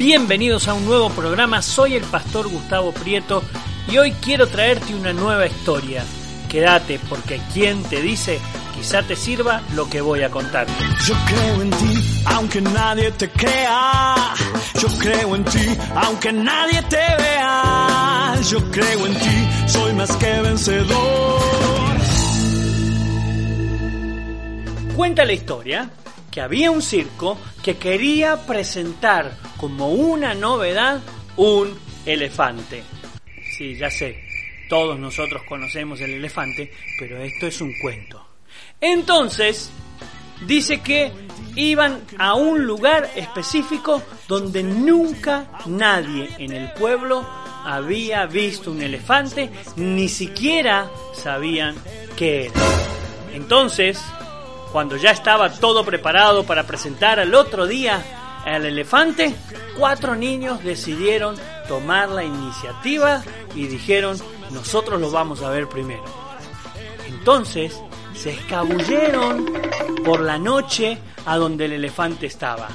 Bienvenidos a un nuevo programa, soy el pastor Gustavo Prieto y hoy quiero traerte una nueva historia. Quédate porque quien te dice quizá te sirva lo que voy a contarte. Yo creo en ti, aunque nadie te crea. Yo creo en ti, aunque nadie te vea. Yo creo en ti, soy más que vencedor. Cuenta la historia que había un circo que quería presentar como una novedad un elefante. Sí, ya sé, todos nosotros conocemos el elefante, pero esto es un cuento. Entonces, dice que iban a un lugar específico donde nunca nadie en el pueblo había visto un elefante, ni siquiera sabían qué era. Entonces, cuando ya estaba todo preparado para presentar al otro día al elefante, cuatro niños decidieron tomar la iniciativa y dijeron, nosotros lo vamos a ver primero. Entonces, se escabulleron por la noche a donde el elefante estaba.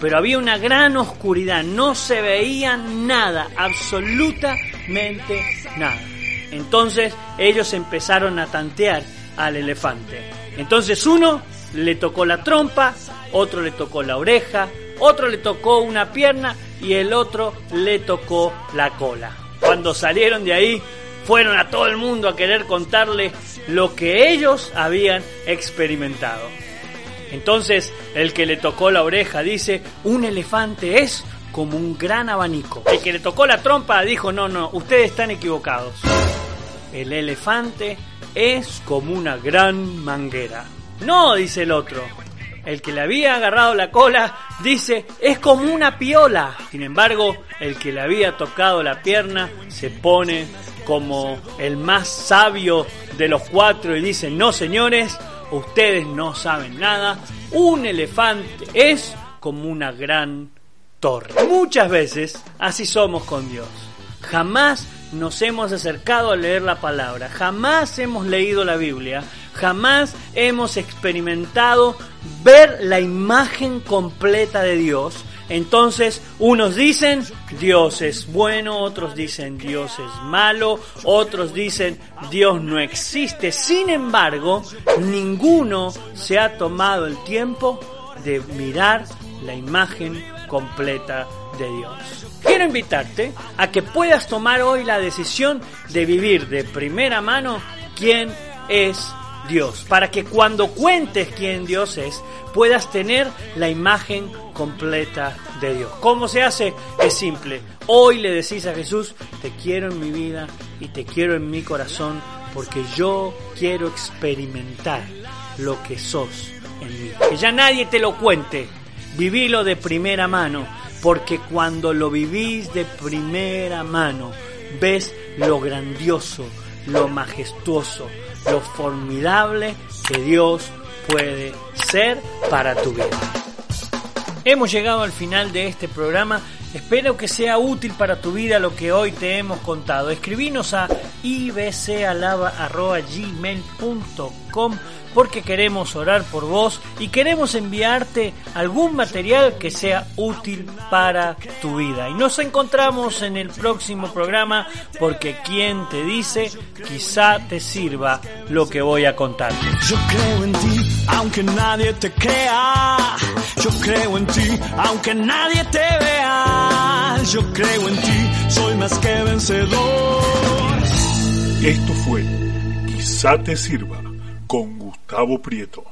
Pero había una gran oscuridad, no se veía nada, absolutamente nada. Entonces ellos empezaron a tantear al elefante. Entonces uno le tocó la trompa, otro le tocó la oreja, otro le tocó una pierna y el otro le tocó la cola. Cuando salieron de ahí, fueron a todo el mundo a querer contarle lo que ellos habían experimentado. Entonces el que le tocó la oreja dice, un elefante es como un gran abanico. El que le tocó la trompa dijo, no, no, ustedes están equivocados. El elefante es como una gran manguera. No, dice el otro. El que le había agarrado la cola dice, es como una piola. Sin embargo, el que le había tocado la pierna se pone como el más sabio de los cuatro y dice, no señores, ustedes no saben nada, un elefante es como una gran torre. Muchas veces así somos con Dios. Jamás nos hemos acercado a leer la palabra, jamás hemos leído la Biblia, jamás hemos experimentado ver la imagen completa de Dios. Entonces, unos dicen Dios es bueno, otros dicen Dios es malo, otros dicen Dios no existe. Sin embargo, ninguno se ha tomado el tiempo de mirar la imagen completa de Dios. Quiero invitarte a que puedas tomar hoy la decisión de vivir de primera mano quién es Dios, para que cuando cuentes quién Dios es, puedas tener la imagen completa de Dios. ¿Cómo se hace? Es simple. Hoy le decís a Jesús, te quiero en mi vida y te quiero en mi corazón, porque yo quiero experimentar lo que sos en mí. Que ya nadie te lo cuente, vivilo de primera mano, porque cuando lo vivís de primera mano, ves lo grandioso, lo majestuoso, lo formidable que Dios puede ser para tu vida. Hemos llegado al final de este programa. Espero que sea útil para tu vida lo que hoy te hemos contado. Escribinos a ibcalaba.gmail.com porque queremos orar por vos y queremos enviarte algún material que sea útil para tu vida. Y nos encontramos en el próximo programa porque quien te dice quizá te sirva lo que voy a contarte. Yo creo en ti, aunque nadie te crea. Yo creo en ti, aunque nadie te vea. Yo creo en ti, soy más que vencedor. Esto fue Quizá te sirva con Gustavo Prieto.